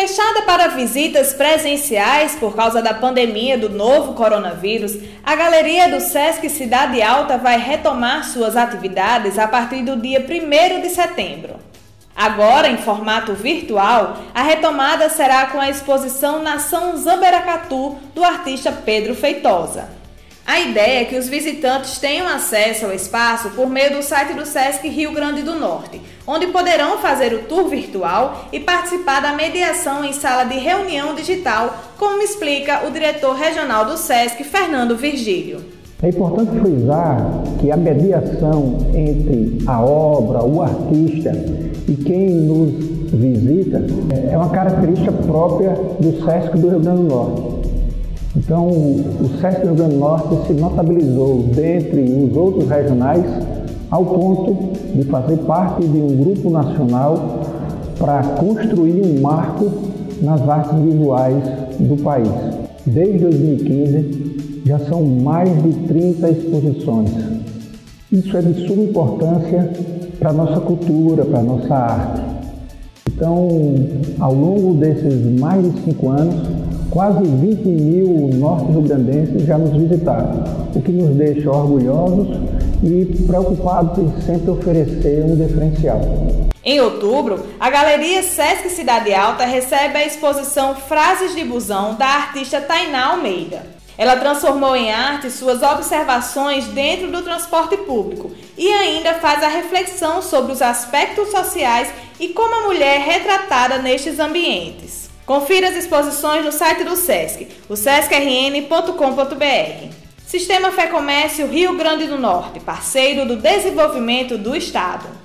Fechada para visitas presenciais por causa da pandemia do novo coronavírus, a Galeria do Sesc Cidade Alta vai retomar suas atividades a partir do dia 1 de setembro. Agora, em formato virtual, a retomada será com a exposição Nação Zamberacatu do artista Pedro Feitosa. A ideia é que os visitantes tenham acesso ao espaço por meio do site do SESC Rio Grande do Norte, onde poderão fazer o tour virtual e participar da mediação em sala de reunião digital, como explica o diretor regional do SESC, Fernando Virgílio. É importante frisar que a mediação entre a obra, o artista e quem nos visita é uma característica própria do SESC do Rio Grande do Norte. Então, o SESC Rio Grande do Norte se notabilizou dentre os outros regionais ao ponto de fazer parte de um grupo nacional para construir um marco nas artes visuais do país. Desde 2015, já são mais de 30 exposições. Isso é de suma importância para a nossa cultura, para a nossa arte. Então, ao longo desses mais de cinco anos, Quase 20 mil norte-riograndenses já nos visitaram, o que nos deixa orgulhosos e preocupados em sempre oferecer um diferencial. Em outubro, a Galeria Sesc Cidade Alta recebe a exposição Frases de Busão da artista Tainá Almeida. Ela transformou em arte suas observações dentro do transporte público e ainda faz a reflexão sobre os aspectos sociais e como a mulher é retratada nestes ambientes. Confira as exposições no site do SESC, o sescrn.com.br. Sistema Fé Comércio Rio Grande do Norte, parceiro do desenvolvimento do Estado.